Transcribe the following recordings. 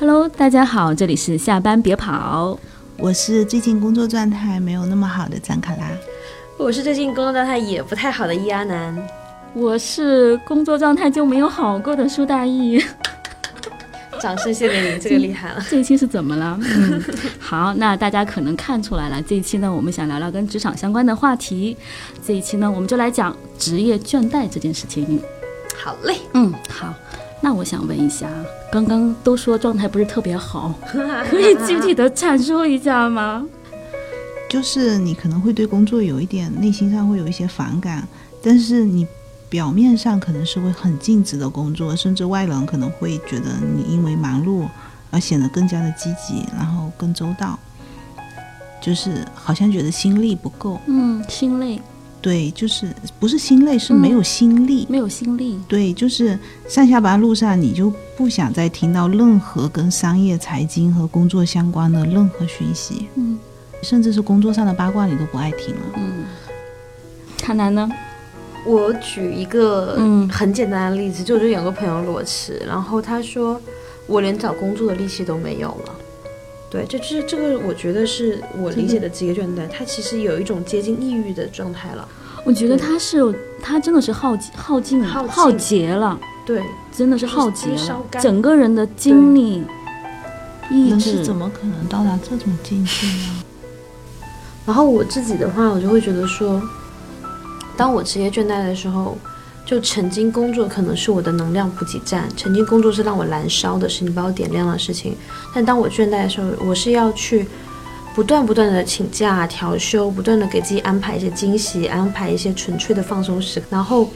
Hello，大家好，这里是下班别跑，我是最近工作状态没有那么好的张卡拉，我是最近工作状态也不太好的易阿南，我是工作状态就没有好过的苏大义。掌声献给你，这个厉害了。这一期是怎么了？嗯，好，那大家可能看出来了，这一期呢，我们想聊聊跟职场相关的话题。这一期呢，我们就来讲职业倦怠这件事情。好嘞，嗯，好。那我想问一下，刚刚都说状态不是特别好，可以具体的阐述一下吗？就是你可能会对工作有一点内心上会有一些反感，但是你。表面上可能是会很尽职的工作，甚至外人可能会觉得你因为忙碌而显得更加的积极，然后更周到，就是好像觉得心力不够。嗯，心累。对，就是不是心累，是没有心力，没有心力。对，就是上下班路上你就不想再听到任何跟商业、财经和工作相关的任何讯息。嗯，甚至是工作上的八卦你都不爱听了。嗯，看来呢？我举一个很简单的例子，就我就有个朋友裸辞，然后他说我连找工作的力气都没有了。对，这这这个我觉得是我理解的职业倦怠，他其实有一种接近抑郁的状态了。我觉得他是他真的是耗耗尽耗竭了，对，真的是耗竭了，整个人的精力意志怎么可能到达这种境界呢？然后我自己的话，我就会觉得说。当我职业倦怠的时候，就曾经工作可能是我的能量补给站，曾经工作是让我燃烧的事情，把我点亮的事情。但当我倦怠的时候，我是要去不断不断的请假调休，不断的给自己安排一些惊喜，安排一些纯粹的放松时，然后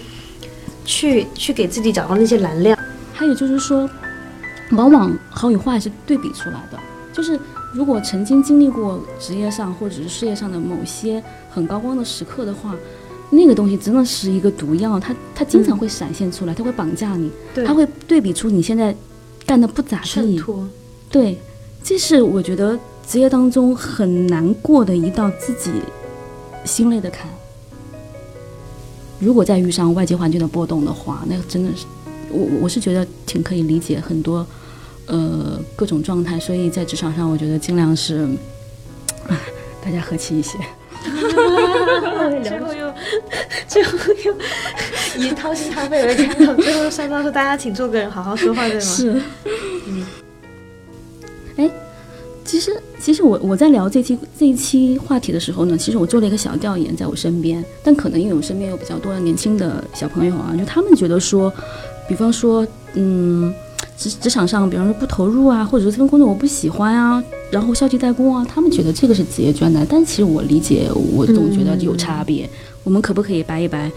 去去给自己找到那些燃料。还有就是说，往往好与坏是对比出来的。就是如果曾经经历过职业上或者是事业上的某些很高光的时刻的话。那个东西真的是一个毒药，它它经常会闪现出来，它会绑架你，它会对比出你现在干的不咋地，对，这是我觉得职业当中很难过的一道自己心累的坎。如果再遇上外界环境的波动的话，那真的是我我是觉得挺可以理解很多呃各种状态，所以在职场上我觉得尽量是啊 大家和气一些。最后又，最后又以掏心掏肺为开头，最后上到说大家请做个人，好好说话，对吗？是。嗯。哎，其实其实我我在聊这期这一期话题的时候呢，其实我做了一个小调研，在我身边，但可能因为我身边有比较多的年轻的小朋友啊，就他们觉得说，比方说，嗯。职职场上，比方说不投入啊，或者说这份工作我不喜欢啊，然后消极怠工啊，他们觉得这个是职业倦怠。但其实我理解，我总觉得有差别。我们可不可以掰一掰？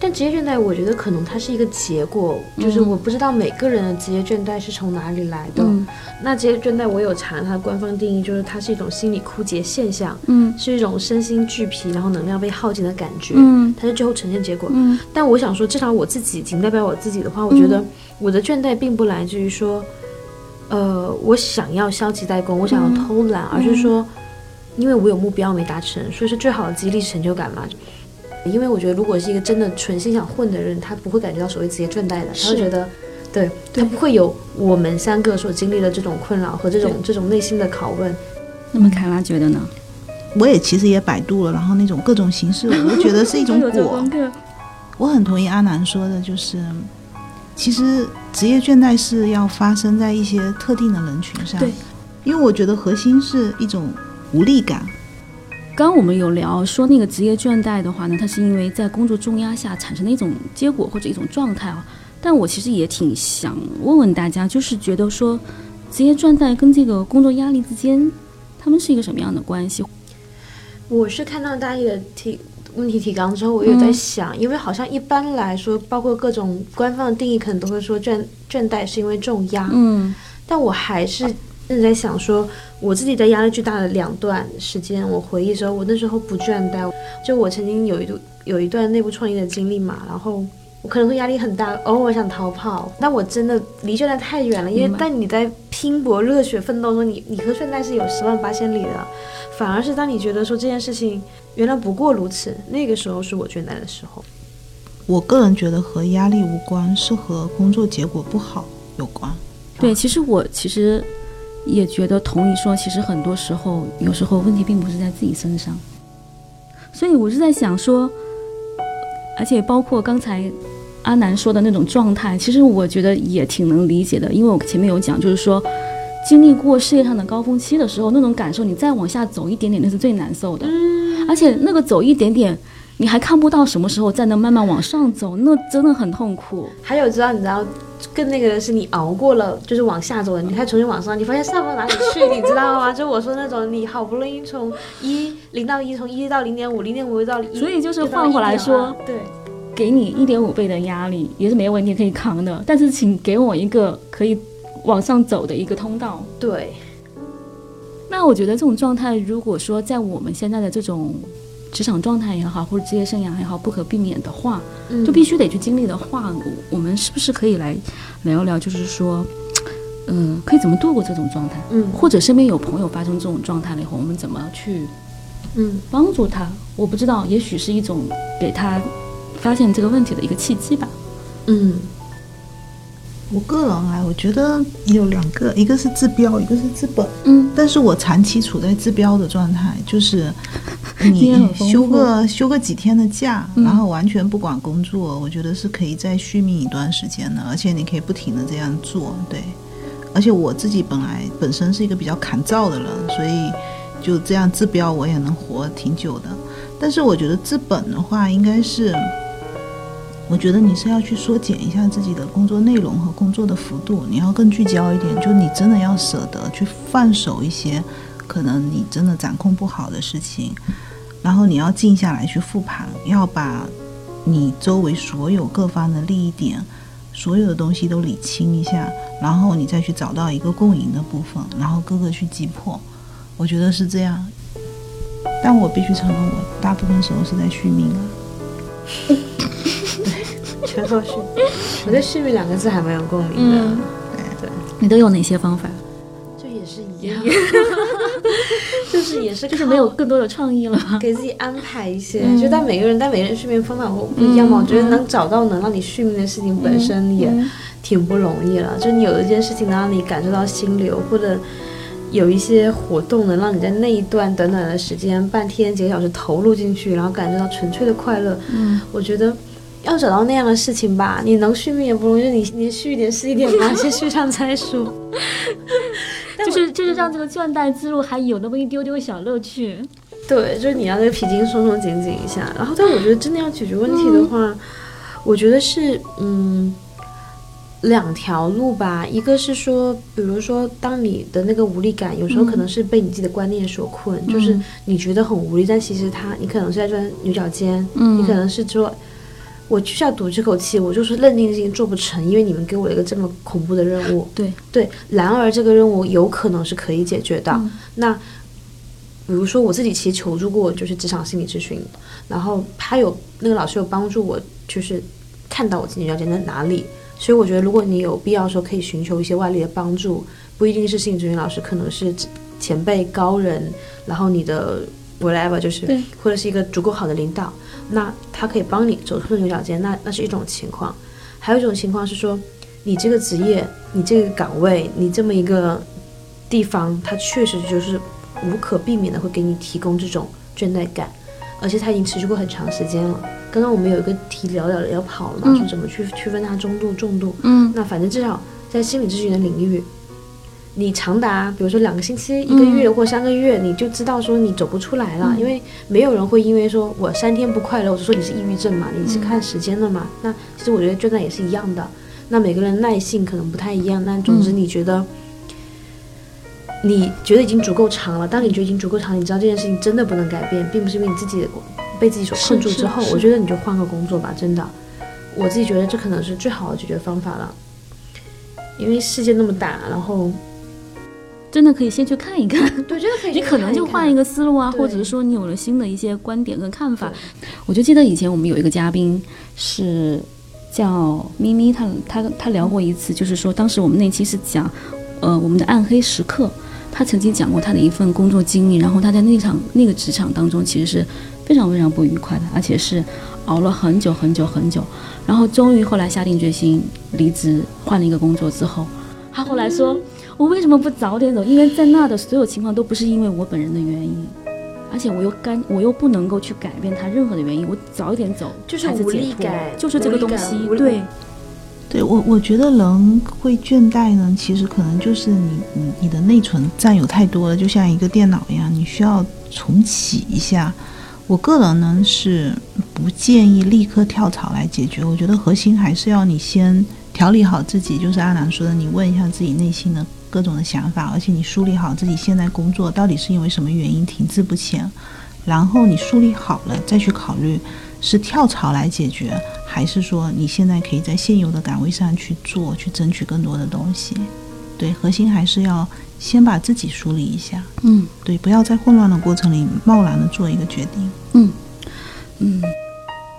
但职业倦怠，我觉得可能它是一个结果，就是我不知道每个人的职业倦怠是从哪里来的。那职业倦怠，我有查它的官方定义，就是它是一种心理枯竭现象，嗯，是一种身心俱疲，然后能量被耗尽的感觉，嗯，它是最后呈现结果。嗯，但我想说，至少我自己仅代表我自己的话，我觉得我的倦怠并不来自于说，呃，我想要消极怠工，我想要偷懒，而是说，因为我有目标没达成，所以是最好的激励成就感嘛。因为我觉得，如果是一个真的纯心想混的人，他不会感觉到所谓职业倦怠的，他会觉得，对他不会有我们三个所经历的这种困扰和这种这种内心的拷问。那么凯拉觉得呢？我也其实也百度了，然后那种各种形式，我都 觉得是一种果。我很同意阿南说的，就是其实职业倦怠是要发生在一些特定的人群上，对，因为我觉得核心是一种无力感。刚刚我们有聊说那个职业倦怠的话呢，它是因为在工作重压下产生的一种结果或者一种状态啊。但我其实也挺想问问大家，就是觉得说职业倦怠跟这个工作压力之间，他们是一个什么样的关系？我是看到大家的提问题提纲之后，我有在想，因为好像一般来说，包括各种官方的定义，可能都会说倦倦怠是因为重压。嗯，但我还是。一直在想说，我自己在压力巨大的两段时间，我回忆的时候，我那时候不倦怠，就我曾经有一度有一段内部创业的经历嘛，然后我可能会压力很大，偶尔想逃跑，但我真的离倦怠太远了，因为但你在拼搏、热血奋斗中你你和倦怠是有十万八千里的，反而是当你觉得说这件事情原来不过如此，那个时候是我倦怠的时候。我个人觉得和压力无关，是和工作结果不好有关。对，其实我其实也觉得同意说，其实很多时候，有时候问题并不是在自己身上。所以我是在想说，而且包括刚才阿南说的那种状态，其实我觉得也挺能理解的，因为我前面有讲，就是说经历过事业上的高峰期的时候，那种感受，你再往下走一点点，那是最难受的。而且那个走一点点，你还看不到什么时候再能慢慢往上走，那真的很痛苦。还有知道你知道更那个的是你熬过了，就是往下走了，你开始重新往上，你发现上不到哪里去，你知道吗？就我说那种，你好不容易从一零到一，从一到零点五，零点五到一，所以就是换回来说对，给你一点五倍的压力也是没有问题可以扛的，但是请给我一个可以往上走的一个通道。对，那我觉得这种状态，如果说在我们现在的这种职场状态也好，或者职业生涯也好，不可避免的话，嗯就必须得去经历的话，我我们是不是可以来聊一聊，就是说，嗯、可以怎么度过这种状态？嗯或者身边有朋友发生这种状态了以后，我们怎么去嗯帮助他？我不知道，也许是一种给他发现这个问题的一个契机吧。嗯我个人啊，我觉得有两个，一个是治标，一个是治本。嗯，但是我长期处在治标的状态，就是 你休个休个几天的假，嗯然后完全不管工作，我觉得是可以再续命一段时间的，而且你可以不停的这样做，对。而且我自己本来本身是一个比较抗造的人，所以就这样治标我也能活挺久的。但是我觉得治本的话，应该是，我觉得你是要去缩减一下自己的工作内容和工作的幅度，你要更聚焦一点，就你真的要舍得去放手一些可能你真的掌控不好的事情，然后你要静下来去复盘，要把你周围所有各方的利益点，所有的东西都理清一下，然后你再去找到一个共赢的部分，然后各个去击破。我觉得是这样，但我必须承认，我大部分时候是在续命啊。全都是。我对“续命”两个字还蛮有共鸣的，嗯你都有哪些方法？就也是一样，就 是也是就是没有更多的创意了。给自己安排一些，嗯就但每个人但每个人续命方法不不一样嘛。嗯我觉得能找到能让你续命的事情本身也嗯挺不容易了。就你有一件事情能让你感受到心流，或者有一些活动能让你在那一段短短的时间，半天几个小时投入进去，然后感受到纯粹的快乐。嗯，我觉得。要找到那样的事情吧，你能续命也不容易，就你你续一点是一点吧，先续上再说。就是就是让这个倦怠之路还有那么一丢丢小乐趣。对，就是你要那个皮筋松松紧紧一下。然后，但我觉得真的要解决问题的话，我觉得是嗯两条路吧。一个是说，比如说，当你的那个无力感，有时候可能是被你自己的观念所困，就是你觉得很无力，但其实它你可能是在钻牛角尖，嗯你可能是说。我就是要赌这口气，我就是认定这事情做不成，因为你们给我了一个这么恐怖的任务。对对，然而这个任务有可能是可以解决的。嗯那比如说我自己其实求助过就是职场心理咨询，然后他有那个老师有帮助我，就是看到我自己了解在哪里。所以我觉得，如果你有必要的时候，可以寻求一些外力的帮助，不一定是心理咨询老师，可能是前辈高人，然后你的 whatever 就是，或者是一个足够好的领导，那他可以帮你走出牛角尖，那那是一种情况。还有一种情况是说，你这个职业，你这个岗位，你这么一个地方，它确实就是无可避免的会给你提供这种倦怠感，而且它已经持续过很长时间了。刚刚我们有一个题聊聊聊跑了嘛，嗯说怎么去区分它中度、重度。嗯那反正至少在心理咨询的领域，你长达比如说两个星期、一个月或三个月，你就知道说你走不出来了，因为没有人会因为说我三天不快乐，我就说你是抑郁症嘛，你是看时间的嘛。那其实我觉得倦怠也是一样的。那每个人耐性可能不太一样，但总之你觉得。你觉得已经足够长了，当你觉得已经足够长，你知道这件事情真的不能改变，并不是因为你自己被自己所困住之后，我觉得你就换个工作吧，真的。我自己觉得这可能是最好的解决方法了，因为世界那么大，然后真的可以先去看一看，对，真的可以你可能就换一个，思路啊，或者是说你有了新的一些观点跟看法。我就记得以前我们有一个嘉宾是叫咪咪，他他他聊过一次，就是说当时我们那期是讲呃我们的暗黑时刻，他曾经讲过他的一份工作经历，然后他在那场那个职场当中其实是非常非常不愉快的，而且是熬了很久很久很久，然后终于后来下定决心离职，换了一个工作之后。他后来说，我为什么不早点走？因为在那的所有情况都不是因为我本人的原因，而且我又干，我又不能够去改变他任何的原因。我早一点走，就是才无力感就是这个东西对，对我，我觉得人会倦怠呢，其实可能就是你你你的内存占有太多了，就像一个电脑一样，你需要重启一下。我个人呢是不建议立刻跳槽来解决，我觉得核心还是要你先调理好自己，就是阿南说的，你问一下自己内心的各种的想法，而且你梳理好自己现在工作到底是因为什么原因停滞不前，然后你梳理好了再去考虑是跳槽来解决，还是说你现在可以在现有的岗位上去做，去争取更多的东西。对，核心还是要先把自己梳理一下，嗯对，不要在混乱的过程里贸然的做一个决定。嗯嗯。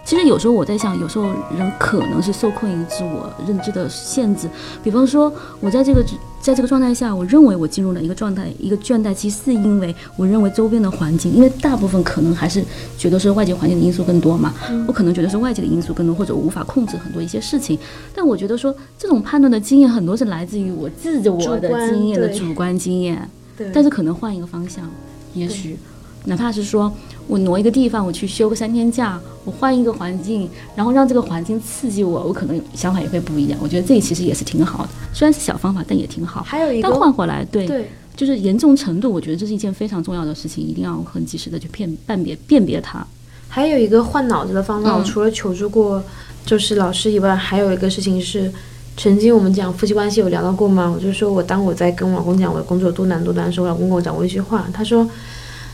其实有时候我在想，有时候人可能是受困于自我认知的限制。比方说，我在这个在这个状态下，我认为我进入了一个状态，一个倦怠期，是因为我认为周边的环境，因为大部分可能还是觉得是外界环境的因素更多嘛，我可能觉得是外界的因素更多，或者无法控制很多一些事情。但我觉得说，这种判断的经验很多是来自于我自己我的经验的主观经验。但是可能换一个方向，也许哪怕是说我挪一个地方，我去休个三天假，我换一个环境，然后让这个环境刺激我，我可能想法也会不一样。我觉得这其实也是挺好的，虽然是小方法，但也挺好。还有一个但换回来，对，对就是严重程度，我觉得这是一件非常重要的事情，一定要很及时的去辨辨别辨别它。还有一个换脑子的方法，嗯我除了求助过就是老师以外，还有一个事情是，曾经我们讲夫妻关系有聊到过吗？我就说我当我在跟我老公讲我的工作多难多难的时候，我老公跟我讲过一句话，他说：“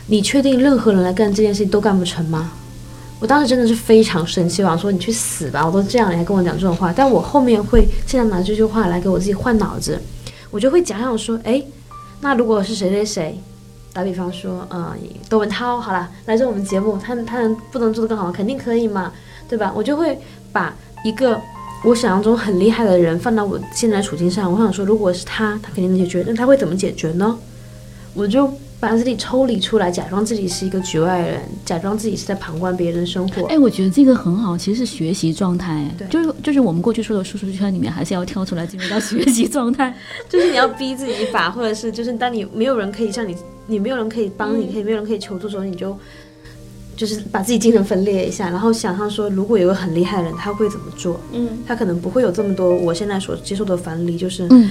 你确定任何人来干这件事情都干不成吗？”我当时真的是非常生气，我想说你去死吧！我都这样了，你还跟我讲这种话。但我后面会经常拿这句话来给我自己换脑子，我就会假想说，哎，那如果是谁谁谁，打比方说，嗯，窦文涛，好了，来这我们节目，他他能不能做得更好？肯定可以嘛，对吧？我就会把一个我想象中很厉害的人放到我现在处境上，我想说，如果是他，他肯定能解决，那他会怎么解决呢？我就把自己抽离出来，假装自己是一个局外人，假装自己是在旁观别人的生活。哎，我觉得这个很好，其实是学习状态，对就是就是我们过去说的舒适圈里面，还是要跳出来进入到学习状态。就是你要逼自己一把，或者是就是当你没有人可以像你，你没有人可以帮你，可以没有人可以求助的时候，你就就是把自己精神分裂一下，然后想象说，如果有个很厉害的人，他会怎么做？嗯他可能不会有这么多我现在所接受的樊篱，就是嗯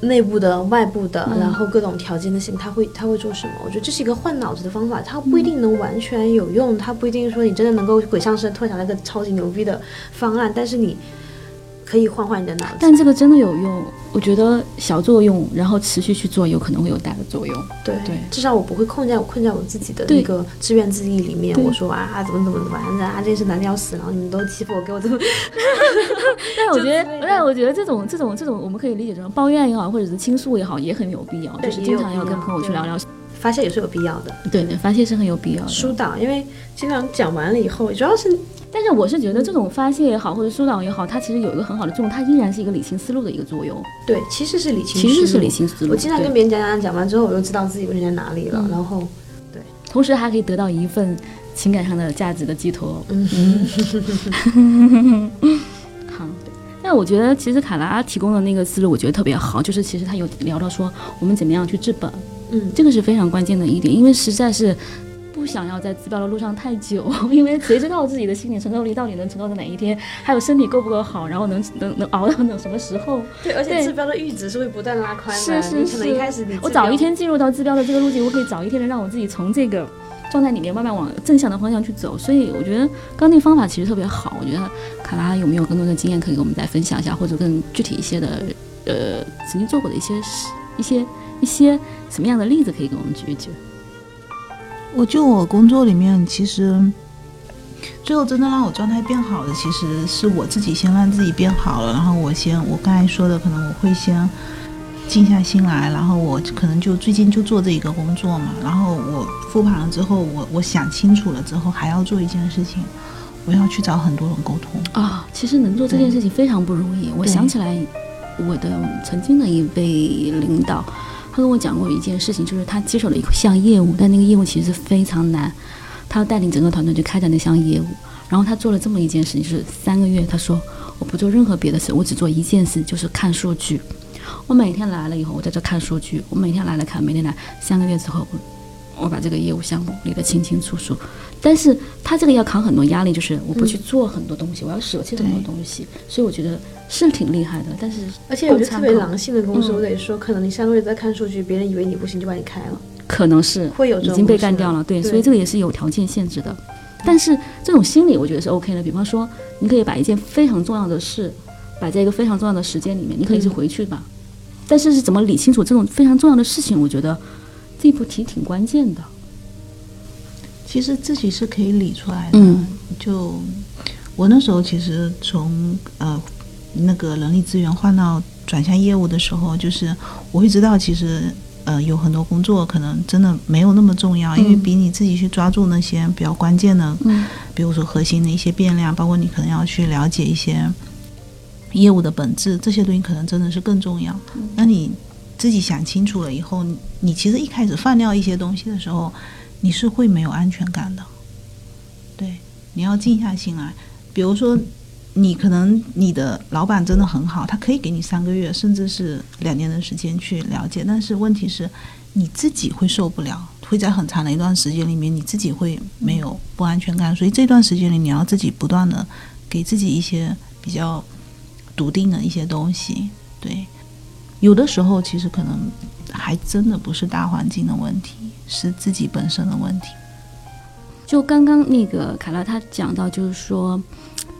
内部的、外部的，嗯然后各种条件的事情，他会他会做什么？我觉得这是一个换脑子的方法，它不一定能完全有用，它不一定说你真的能够鬼上身，突然想到一个超级牛逼的方案，但是你可以换换你的脑子。但这个真的有用，我觉得小作用，然后持续去做，有可能会有大的作用。对对至少我不会困在我困在我自己的对那个自怨自艾里面。我说啊怎么怎么怎么，反正啊这件事难的要死，然后你们都欺负我，给我这么 但我觉得但我觉得这种这种这种，我们可以理解成抱怨也好，或者是倾诉也好，也很有必要，就是经常要跟朋友去聊聊。发泄也是有必要的。对对，发泄是很有必要的。疏导，因为经常讲完了以后，主要是但是我是觉得这种发泄也好，或者疏导也好，它其实有一个很好的作用，它依然是一个理清思路的一个作用。对，其实是理清，其实是理。清思路。我经常跟别人讲讲讲完之后，我就知道自己问题在哪里了，嗯然后对同时还可以得到一份情感上的价值的寄托。嗯 好，那我觉得其实卡拉提供的那个思路，我觉得特别好，就是其实他有聊到说我们怎么样去治本，嗯，这个是非常关键的一点，因为实在是。不想要在治标的路上太久，因为谁知道自己的心理承受力到底能承受到哪一天，还有身体够不够好，然后能能能熬到那什么时候？对，而且治标的阈值是会不断拉宽的。是是你可能一是开始你我早一天进入到治标的这个路径，我可以早一天的让我自己从这个状态里面慢慢往正向的方向去走。所以我觉得刚刚那个方法其实特别好。我觉得卡拉有没有更多的经验可以给我们再分享一下，或者更具体一些的呃曾经做过的一些事、一些一些什么样的例子可以给我们举一举？我就我工作里面，其实最后真的让我状态变好的，其实是我自己先让自己变好了，然后我先我刚才说的，可能我会先静下心来，然后我可能就最近就做这一个工作嘛，然后我复盘了之后，我我想清楚了之后，还要做一件事情，我要去找很多人沟通。啊，其实能做这件事情非常不容易。我想起来，我的曾经的一位领导，他他跟我讲过一件事情，就是他接手了一项业务，但那个业务其实非常难，他带领整个团队去开展那项业务。然后他做了这么一件事情，就是三个月，他说我不做任何别的事，我只做一件事，就是看数据。我每天来了以后，我在这看数据。我每天来了看，每天来，三个月之后，我把这个业务项目理得清清楚楚。但是他这个要扛很多压力，就是我不去做很多东西，我要舍弃很多东西。所以我觉得是挺厉害的。但是而且有些特别狼性的公司，我得说，可能你三个月在看数据，别人以为你不行就把你开了，可能是会有已经被干掉了。对，所以这个也是有条件限制的。但是这种心理我觉得是 OK 的。比方说，你可以把一件非常重要的事摆在一个非常重要的时间里面，你可以是回去吧。但是是怎么理清楚这种非常重要的事情？我觉得这一步题挺关键的。其实自己是可以理出来的。嗯，就我那时候其实从呃那个人力资源换到转向业务的时候，就是我会知道，其实呃有很多工作可能真的没有那么重要，因为比你自己去抓住那些比较关键的，嗯，比如说核心的一些变量，包括你可能要去了解一些业务的本质，这些东西可能真的是更重要。那你自己想清楚了以后，你其实一开始放掉一些东西的时候。你是会没有安全感的，对，你要静下心来。比如说，你可能你的老板真的很好，他可以给你三个月甚至是两年的时间去了解，但是问题是你自己会受不了，会在很长的一段时间里面，你自己会没有不安全感。所以这段时间里，你要自己不断的给自己一些比较笃定的一些东西。对，有的时候其实可能还真的不是大环境的问题。是自己本身的问题。就刚刚那个卡拉他讲到，就是说，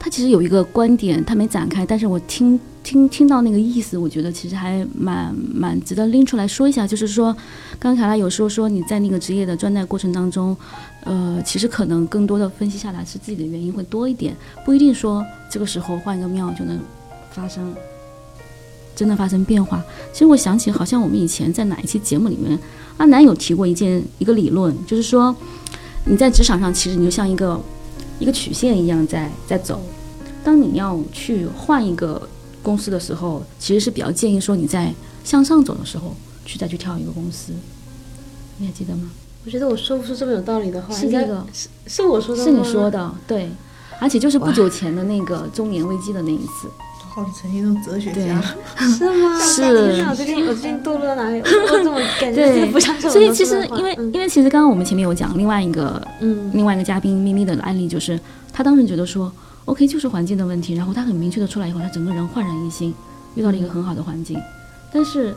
他其实有一个观点，他没展开，但是我听听听到那个意思，我觉得其实还蛮蛮值得拎出来说一下。就是说，刚刚卡拉有说说你在那个职业的专代过程当中，呃，其实可能更多的分析下来是自己的原因会多一点，不一定说这个时候换一个庙就能发生真的发生变化。其实我想起，好像我们以前在哪一期节目里面。阿南有提过一件一个理论，就是说你在职场上其实你就像一个一个曲线一样在在走。当你要去换一个公司的时候，其实是比较建议说你在向上走的时候去再去跳一个公司。你还记得吗？我觉得我说不出这么有道理的话。是这个是是我说的，是你说的，对。而且就是不久前的那个中年危机的那一次。曾经都哲学家，是吗？是。我最近我最近堕落到哪里？我怎么感觉不像所以其实因为因为其实刚刚我们前面有讲另外一个嗯另外一个嘉宾咪咪的案例，就是他当时觉得说 OK 就是环境的问题，然后他很明确的出来以后，他整个人焕然一新，遇到了一个很好的环境，但是。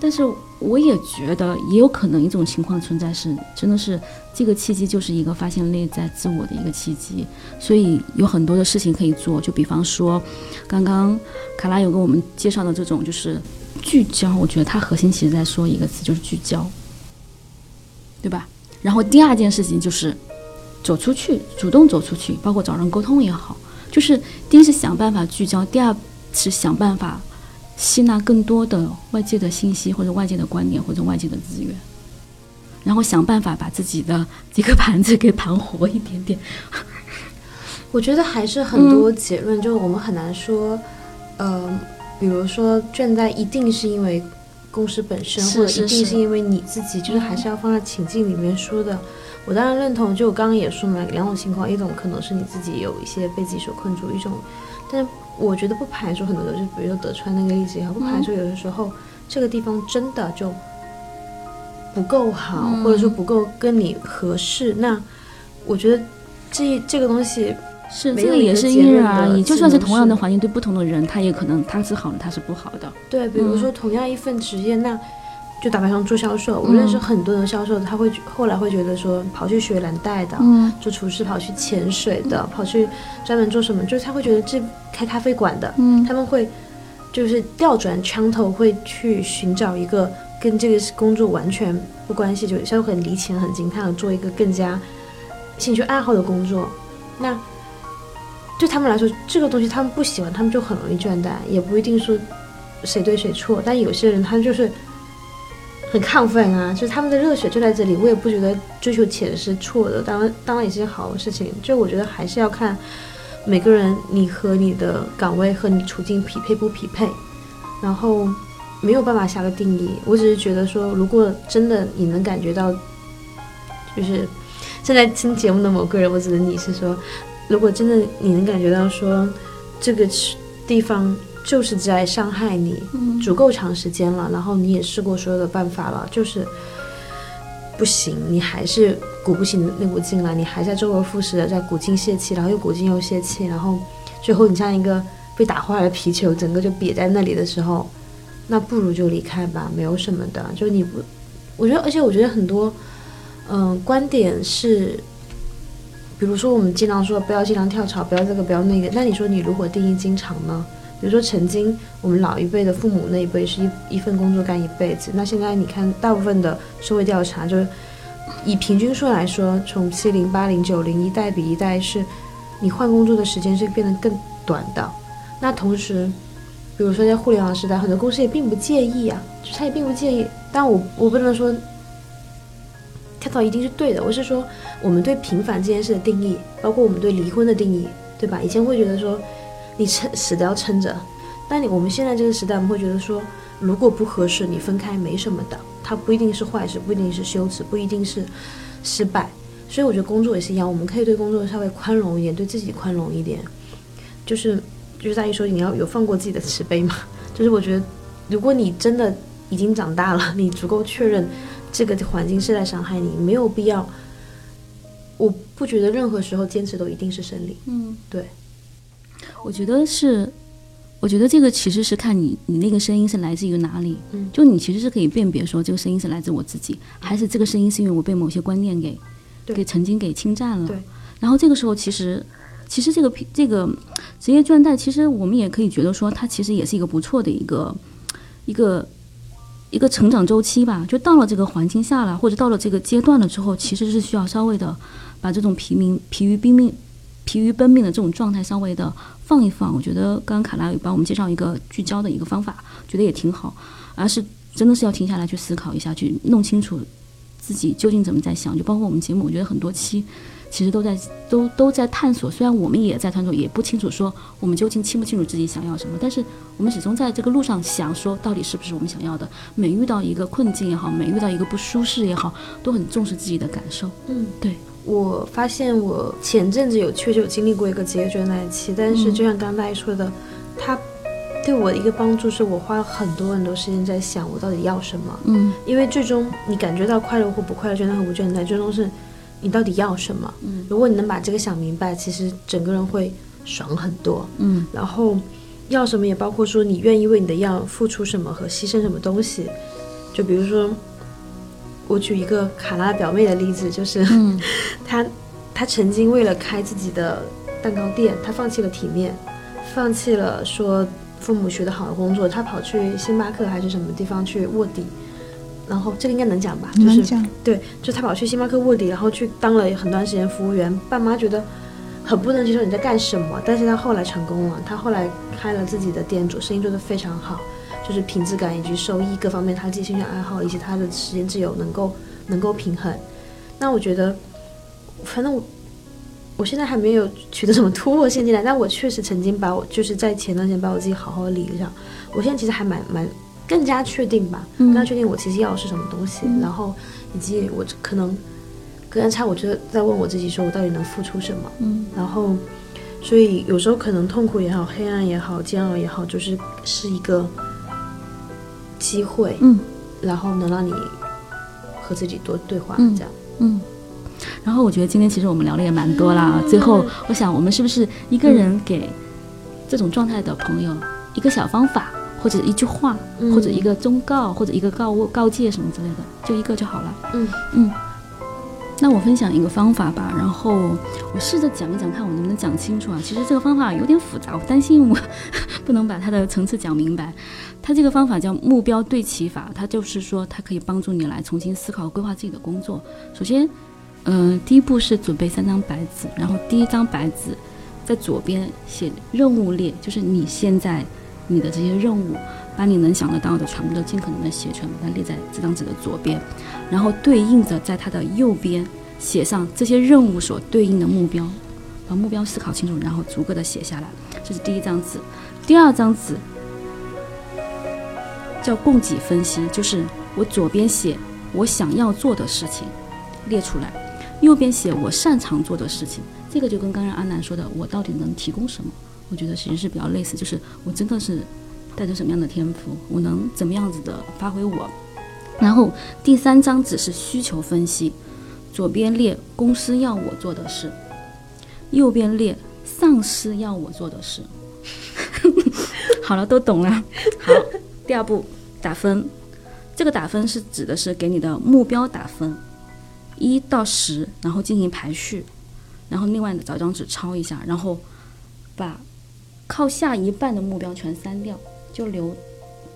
但是我也觉得，也有可能一种情况存在是，真的是这个契机就是一个发现内在自我的一个契机，所以有很多的事情可以做。就比方说，刚刚卡拉有跟我们介绍的这种就是聚焦，我觉得它核心其实在说一个词，就是聚焦，对吧？然后第二件事情就是走出去，主动走出去，包括找人沟通也好，就是第一是想办法聚焦，第二是想办法。吸纳更多的外界的信息，或者外界的观点，或者外界的资源，然后想办法把自己的这个盘子给盘活一点点。我觉得还是很多结论，就是我们很难说，呃，比如说倦怠一定是因为公司本身，或者一定是因为你自己，就是还是要放在情境里面说的。我当然认同，就我刚刚也说嘛，两种情况，一种可能是你自己有一些被自己所困住，一种，但是。我觉得不排除很多的，就比如说德川那个例子也好，不排除有的时候这个地方真的就不够好，或者说不够跟你合适。那我觉得这这个东西是这个也是因人而异，就算是同样的环境，对不同的人，他也可能他是好的，他是不好的。对，比如说同样一份职业，那。就打比方做销售，我认识很多的销售，他会后来会觉得说，跑去学蓝带的，做厨师跑去潜水的，跑去专门做什么，就是他会觉得这开咖啡馆的，他们会就是调转枪头，会去寻找一个跟这个工作完全不关系，就销售很离钱很近，他想做一个更加兴趣爱好的工作。那对他们来说，这个东西他们不喜欢，他们就很容易倦怠，也不一定说谁对谁错，但有些人他就是。很亢奋啊，就是他们的热血就在这里。我也不觉得追求钱是错的，当然当然也是件好事情。就我觉得还是要看每个人你和你的岗位和你处境匹配不匹配，然后没有办法下个定义。我只是觉得说，如果真的你能感觉到，就是正在听节目的某个人，我指的你是说，如果真的你能感觉到说，这个地方就是在伤害你足够长时间了，然后你也试过所有的办法了，就是不行，你还是鼓不起那股劲来，你还在周而复始的在鼓劲泄气，然后又鼓劲又泄气，然后最后你像一个被打坏的皮球，整个就瘪在那里的时候，那不如就离开吧，没有什么的，就你不，我觉得，而且我觉得很多，嗯，观点是。比如说，我们经常说不要经常跳槽，不要这个，不要那个。那你说你如果定义经常呢？比如说，曾经我们老一辈的父母那一辈是一一份工作干一辈子。那现在你看，大部分的社会调查就是以平均数来说，从七零、八零、九零一代比一代是，你换工作的时间是变得更短的。那同时，比如说在互联网时代，很多公司也并不介意啊，就他也并不介意。但我我不能说。跳槽一定是对的，我是说，我们对平凡这件事的定义，包括我们对离婚的定义，对吧？以前会觉得说，你撑死都要撑着，但你我们现在这个时代，我们会觉得说，如果不合适，你分开没什么的，它不一定是坏事，不一定是羞耻，不一定是失败。所以我觉得工作也是一样，我们可以对工作稍微宽容一点，对自己宽容一点，就是就是在于说，你要有放过自己的慈悲嘛。就是我觉得，如果你真的已经长大了，你足够确认。这个环境是在伤害你，没有必要。我不觉得任何时候坚持都一定是胜利。嗯，对。我觉得是，我觉得这个其实是看你，你那个声音是来自于哪里。嗯，就你其实是可以辨别说，这个声音是来自我自己，还是这个声音是因为我被某些观念给，给曾经给侵占了。对。然后这个时候，其实，其实这个这个职业倦怠，其实我们也可以觉得说，它其实也是一个不错的一个一个。一个成长周期吧，就到了这个环境下了，或者到了这个阶段了之后，其实是需要稍微的把这种疲民、疲于奔命、疲于奔命的这种状态稍微的放一放。我觉得刚刚卡拉有帮我们介绍一个聚焦的一个方法，觉得也挺好，而是真的是要停下来去思考一下，去弄清楚自己究竟怎么在想。就包括我们节目，我觉得很多期。其实都在都都在探索，虽然我们也在探索，也不清楚说我们究竟清不清楚自己想要什么，但是我们始终在这个路上想说，到底是不是我们想要的？每遇到一个困境也好，每遇到一个不舒适也好，都很重视自己的感受。嗯，对。我发现我前阵子有确实有经历过一个职业倦怠期，但是就像刚刚大家说的，他对我的一个帮助是我花了很多很多时间在想我到底要什么。嗯，因为最终你感觉到快乐或不快乐，倦怠或不倦怠，最终是。你到底要什么？嗯，如果你能把这个想明白，其实整个人会爽很多。嗯，然后要什么也包括说你愿意为你的要付出什么和牺牲什么东西。就比如说，我举一个卡拉表妹的例子，就是 她她曾经为了开自己的蛋糕店，她放弃了体面，放弃了说父母学的好的工作，她跑去星巴克还是什么地方去卧底。然后这个应该能讲吧？就是对，就她跑去星巴克卧底，然后去当了很段时间服务员。爸妈觉得很不能接受你在干什么，但是他后来成功了，他后来开了自己的店，主生意做得非常好，就是品质感以及收益各方面，他自己兴趣爱好以及他的时间自由能够能够平衡。那我觉得，反正我我现在还没有取得什么突破性进来，但我确实曾经把我就是在前段时间把我自己好好的理一下。我现在其实还蛮蛮。更加确定吧，更加确定我其实要的是什么东西，然后以及我可能隔三差五就在问我自己，说我到底能付出什么。嗯，然后所以有时候可能痛苦也好，黑暗也好，煎熬也好，就是是一个机会。嗯，然后能让你和自己多对话，这样。嗯，然后我觉得今天其实我们聊的也蛮多了。最后，我想我们是不是一个人给这种状态的朋友一个小方法？或者一句话，或者一个忠告，或者一个告告诫什么之类的，就一个就好了。嗯嗯。那我分享一个方法吧，然后我试着讲一讲，看我能不能讲清楚啊。其实这个方法有点复杂，我担心我 不能把它的层次讲明白。它这个方法叫目标对齐法，它就是说它可以帮助你来重新思考、规划自己的工作。首先，嗯，第一步是准备三张白纸，然后第一张白纸在左边写任务列，就是你现在。你的这些任务，把你能想得到的全部都尽可能的写全，把它列在这张纸的左边，然后对应着在它的右边写上这些任务所对应的目标，把目标思考清楚，然后逐个的写下来。这是第一张纸，第二张纸叫供给分析，就是我左边写我想要做的事情列出来，右边写我擅长做的事情。这个就跟刚刚阿南说的，我到底能提供什么？我觉得其实是比较类似，就是我真的是带着什么样的天赋，我能怎么样子的发挥我。然后第三章只是需求分析，左边列公司要我做的事，右边列上司要我做的事。好了，都懂了。好，第二步打分，这个打分是指的是给你的目标打分，一到十，然后进行排序，然后另外的找张纸抄一下，然后把靠下一半的目标全删掉，就留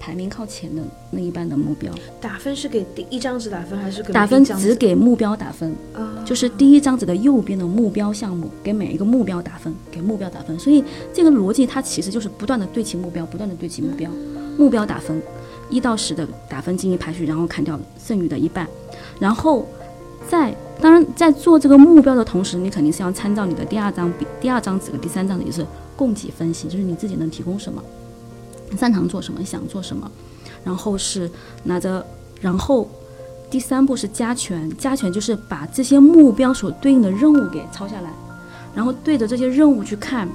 排名靠前的那一半的目标。打分是给第一张纸打分还是给打分只给目标打分，啊？就是第一张纸的右边的目标项目，给每一个目标打分，给目标打分。所以这个逻辑它其实就是不断的对齐目标，不断的对齐目标，目标打分，一到十的打分进行排序，然后砍掉剩余的一半，然后在当然在做这个目标的同时，你肯定是要参照你的第二张比第二张纸和第三张纸也是供给分析，就是你自己能提供什么，擅长做什么，想做什么，然后是拿着，然后第三步是加权，加权就是把这些目标所对应的任务给抄下来，然后对着这些任务去看，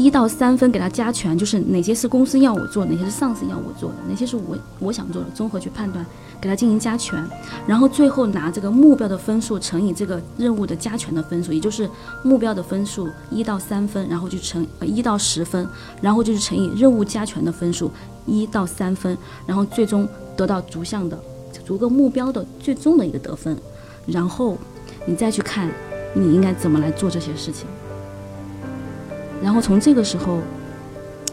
一到三分给它加权，就是哪些是公司要我做，哪些是上司要我做的，哪些是我我想做的，综合去判断，给它进行加权，然后最后拿这个目标的分数乘以这个任务的加权的分数，也就是目标的分数一到三分，然后就乘一到十分，然后就是乘以任务加权的分数一到三分，然后最终得到逐项的逐个目标的最终的一个得分，然后你再去看你应该怎么来做这些事情，然后从这个时候，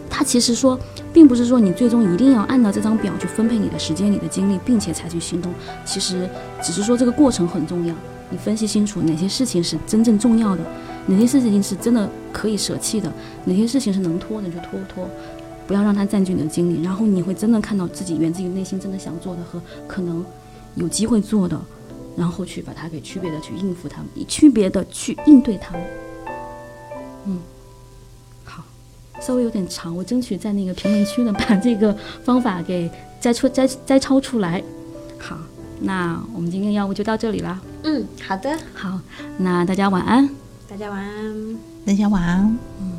他其实说，并不是说你最终一定要按照这张表去分配你的时间、你的精力，并且采取行动，其实只是说这个过程很重要，你分析清楚哪些事情是真正重要的，哪些事情是真的可以舍弃的，哪些事情是能拖的就拖拖。不要让它占据你的精力，然后你会真的看到自己源自于内心真的想做的和可能有机会做的，然后去把它给区别的去应付他们，以区别的去应对他们。嗯，稍微有点长，我争取在那个评论区呢 把这个方法给摘出摘摘抄出来。好，那我们今天要不就到这里啦。嗯，好的，好，那大家晚安。大家晚安。大家晚安。嗯。